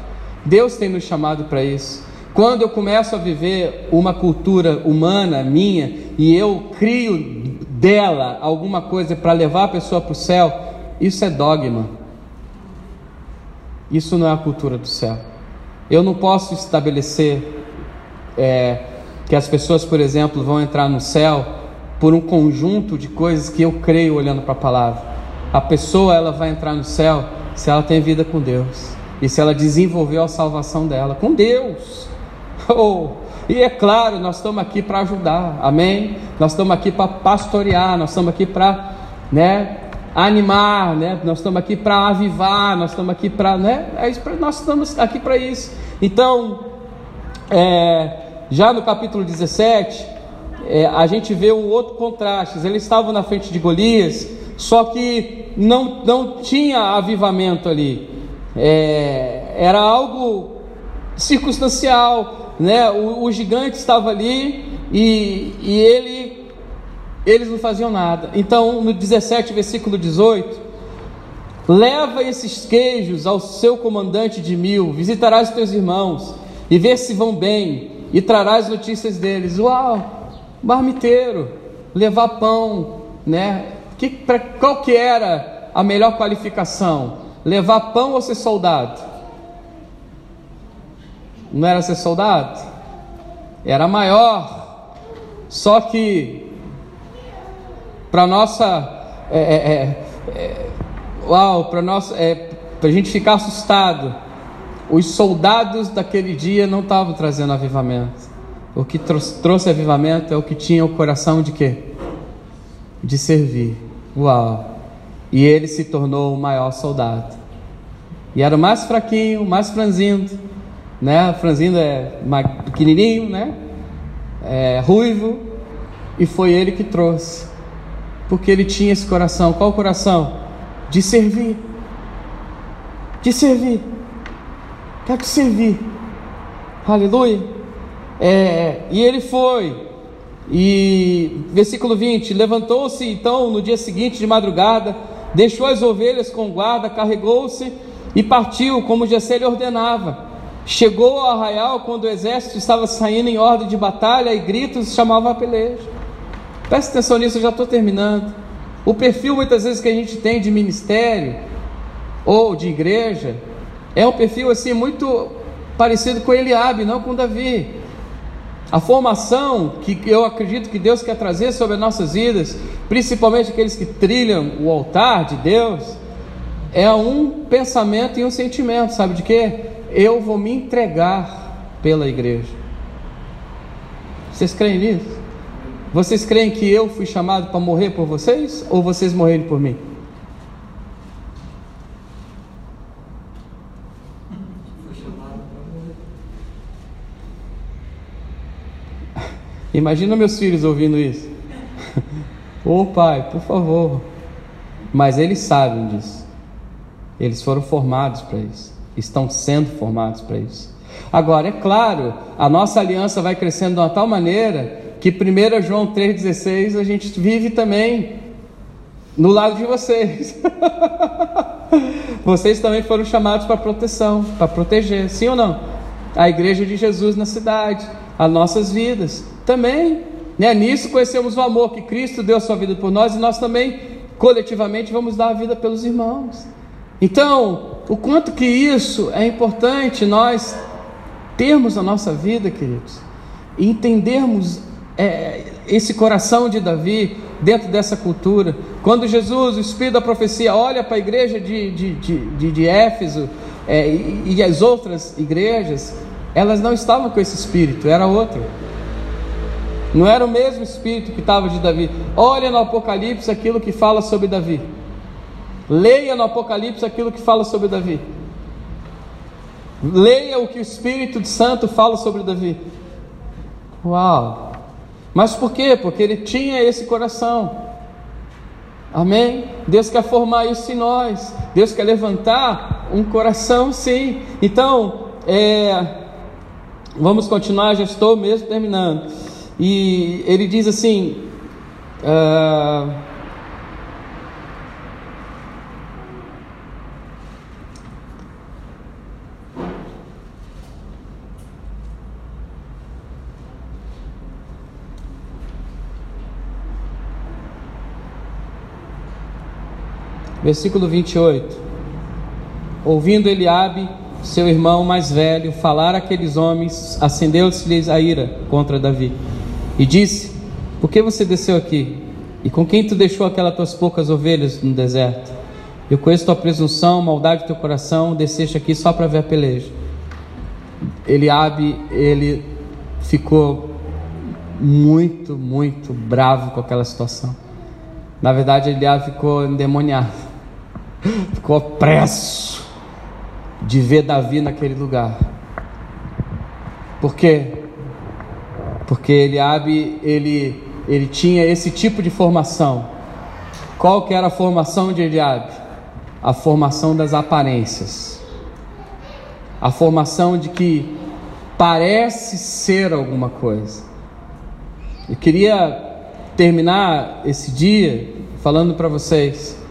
Deus tem nos chamado para isso. Quando eu começo a viver uma cultura humana minha e eu crio dela alguma coisa para levar a pessoa para o céu, isso é dogma. Isso não é a cultura do céu. Eu não posso estabelecer é, que as pessoas, por exemplo, vão entrar no céu por um conjunto de coisas que eu creio olhando para a palavra. A pessoa ela vai entrar no céu se ela tem vida com Deus e se ela desenvolveu a salvação dela com Deus. Oh, e é claro, nós estamos aqui para ajudar, amém? Nós estamos aqui para pastorear, nós estamos aqui para, né, animar, né? Nós estamos aqui para avivar, nós estamos aqui para, né? É isso, nós estamos aqui para isso. Então, é, já no capítulo 17, é, a gente vê um outro contraste. Eles estavam na frente de Golias, só que não, não tinha avivamento ali. É, era algo circunstancial, né? O, o gigante estava ali e, e ele eles não faziam nada. Então, no 17, versículo 18: Leva esses queijos ao seu comandante de mil, visitarás teus irmãos e vê se vão bem, e trarás notícias deles. Uau, marmiteiro, levar pão, né? Que, pra, qual que era a melhor qualificação? Levar pão ou ser soldado? Não era ser soldado? Era maior. Só que para nossa, é, é, é, é uau, para nossa, é, a gente ficar assustado. Os soldados daquele dia não estavam trazendo avivamento. O que trouxe, trouxe avivamento é o que tinha o coração de quê? De servir. Uau! E ele se tornou o maior soldado. E era o mais fraquinho, mais franzindo, né? Franzindo é pequenininho, né? É, ruivo. E foi ele que trouxe porque ele tinha esse coração. Qual coração? De servir. De servir. Quero te servir. Aleluia. É, e ele foi. E versículo 20: Levantou-se então no dia seguinte de madrugada, deixou as ovelhas com guarda, carregou-se e partiu, como Jessé lhe ordenava. Chegou ao arraial quando o exército estava saindo em ordem de batalha e gritos chamavam a peleja. Preste atenção nisso, eu já estou terminando. O perfil muitas vezes que a gente tem de ministério ou de igreja é um perfil assim muito parecido com Eliabe, não com Davi. A formação que eu acredito que Deus quer trazer sobre as nossas vidas, principalmente aqueles que trilham o altar de Deus, é um pensamento e um sentimento, sabe de quê? Eu vou me entregar pela igreja. Vocês creem nisso? Vocês creem que eu fui chamado para morrer por vocês ou vocês morreram por mim? Imagina meus filhos ouvindo isso. Ô oh, pai, por favor. Mas eles sabem disso. Eles foram formados para isso. Estão sendo formados para isso. Agora, é claro, a nossa aliança vai crescendo de uma tal maneira que 1 João 3,16 a gente vive também no lado de vocês. vocês também foram chamados para proteção, para proteger, sim ou não? A igreja de Jesus na cidade, as nossas vidas também. Né? Nisso conhecemos o amor que Cristo deu sua vida por nós e nós também, coletivamente, vamos dar a vida pelos irmãos. Então, o quanto que isso é importante nós termos na nossa vida, queridos, e entendermos é, esse coração de Davi, dentro dessa cultura. Quando Jesus, o Espírito da profecia, olha para a igreja de, de, de, de, Éfeso é, e, e as outras igrejas, elas não estavam com esse espírito, era outro. Não era o mesmo espírito que estava de Davi. Olha no Apocalipse aquilo que fala sobre Davi. Leia no Apocalipse aquilo que fala sobre Davi. Leia o que o Espírito Santo fala sobre Davi. Uau! Mas por quê? Porque ele tinha esse coração. Amém? Deus quer formar isso em nós. Deus quer levantar um coração, sim. Então, é, vamos continuar. Já estou mesmo terminando. E ele diz assim. Uh, Versículo 28. Ouvindo Eliabe, seu irmão mais velho, falar aqueles homens, acendeu-se-lhes a ira contra Davi. E disse: Por que você desceu aqui? E com quem tu deixou aquelas tuas poucas ovelhas no deserto? Eu conheço tua presunção, maldade do teu coração, desceste aqui só para ver a peleja. Eliabe, ele ficou muito, muito bravo com aquela situação. Na verdade, Eliabe ficou endemoniado ficou opresso de ver Davi naquele lugar. Por quê? Porque Eliabe, ele, ele tinha esse tipo de formação. Qual que era a formação de Eliabe? A formação das aparências. A formação de que parece ser alguma coisa. Eu queria terminar esse dia falando para vocês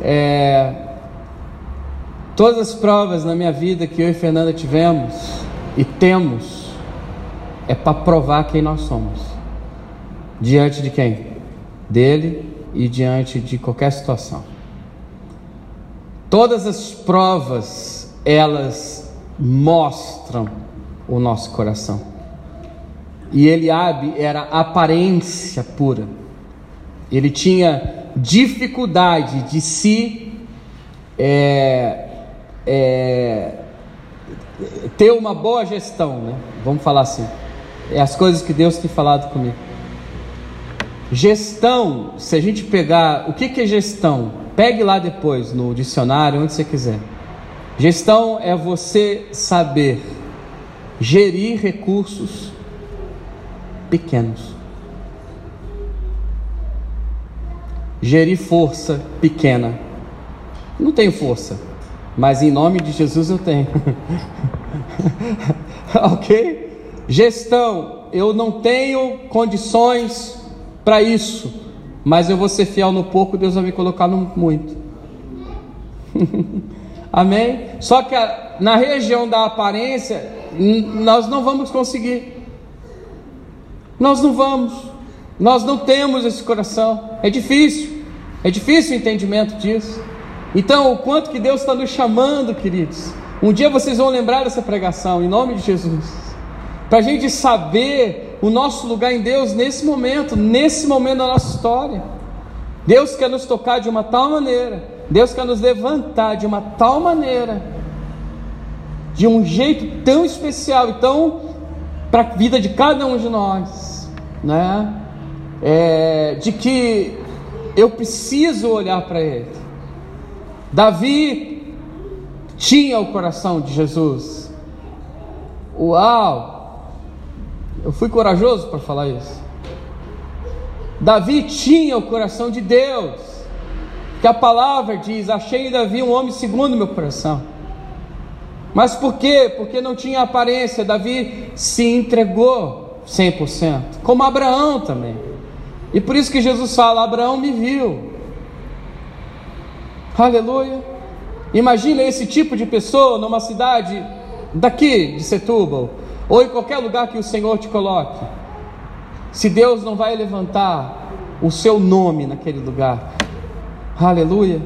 é, todas as provas na minha vida que eu e Fernanda tivemos e temos é para provar quem nós somos. Diante de quem? Dele e diante de qualquer situação. Todas as provas, elas mostram o nosso coração. E Eliabe era aparência pura. Ele tinha dificuldade de se é, é, ter uma boa gestão, né? Vamos falar assim. É as coisas que Deus tem falado comigo. Gestão, se a gente pegar, o que, que é gestão? Pegue lá depois no dicionário, onde você quiser. Gestão é você saber gerir recursos pequenos. Gerir força pequena. Não tenho força, mas em nome de Jesus eu tenho. ok? Gestão, eu não tenho condições para isso, mas eu vou ser fiel no pouco, Deus vai me colocar no muito. Amém? Só que a, na região da aparência, nós não vamos conseguir. Nós não vamos. Nós não temos esse coração. É difícil. É difícil o entendimento disso. Então, o quanto que Deus está nos chamando, queridos. Um dia vocês vão lembrar dessa pregação, em nome de Jesus. Para a gente saber o nosso lugar em Deus nesse momento, nesse momento da nossa história. Deus quer nos tocar de uma tal maneira, Deus quer nos levantar de uma tal maneira, de um jeito tão especial, então, para a vida de cada um de nós, né? É, de que eu preciso olhar para ele. Davi tinha o coração de Jesus. Uau! Eu fui corajoso para falar isso. Davi tinha o coração de Deus. Que a palavra diz: Achei em Davi um homem segundo meu coração. Mas por quê? Porque não tinha aparência. Davi se entregou 100%, como Abraão também. E por isso que Jesus fala: Abraão me viu. Aleluia. Imagina esse tipo de pessoa numa cidade daqui de Setúbal, ou em qualquer lugar que o Senhor te coloque. Se Deus não vai levantar o seu nome naquele lugar. Aleluia.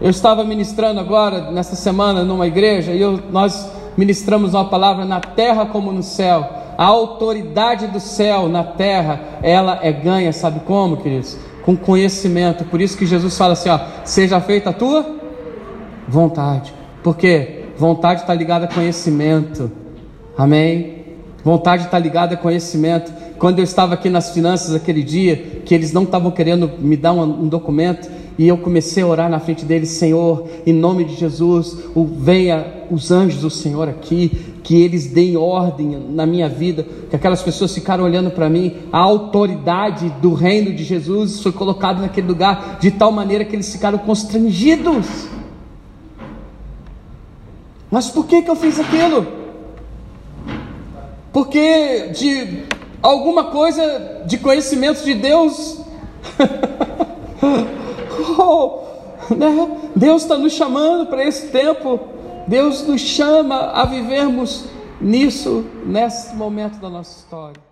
Eu estava ministrando agora, nessa semana, numa igreja, e eu, nós ministramos uma palavra na terra como no céu. A autoridade do céu na terra, ela é ganha, sabe como, queridos? Com conhecimento. Por isso que Jesus fala assim: ó, seja feita a tua vontade. Por quê? Vontade está ligada a conhecimento. Amém? Vontade está ligada a conhecimento. Quando eu estava aqui nas finanças aquele dia, que eles não estavam querendo me dar um, um documento, e eu comecei a orar na frente deles, Senhor, em nome de Jesus, o, venha os anjos do Senhor aqui, que eles deem ordem na minha vida, que aquelas pessoas ficaram olhando para mim, a autoridade do reino de Jesus foi colocada naquele lugar de tal maneira que eles ficaram constrangidos. Mas por que, que eu fiz aquilo? Porque de alguma coisa de conhecimento de Deus. oh, né? Deus está nos chamando para esse tempo. Deus nos chama a vivermos nisso, nesse momento da nossa história.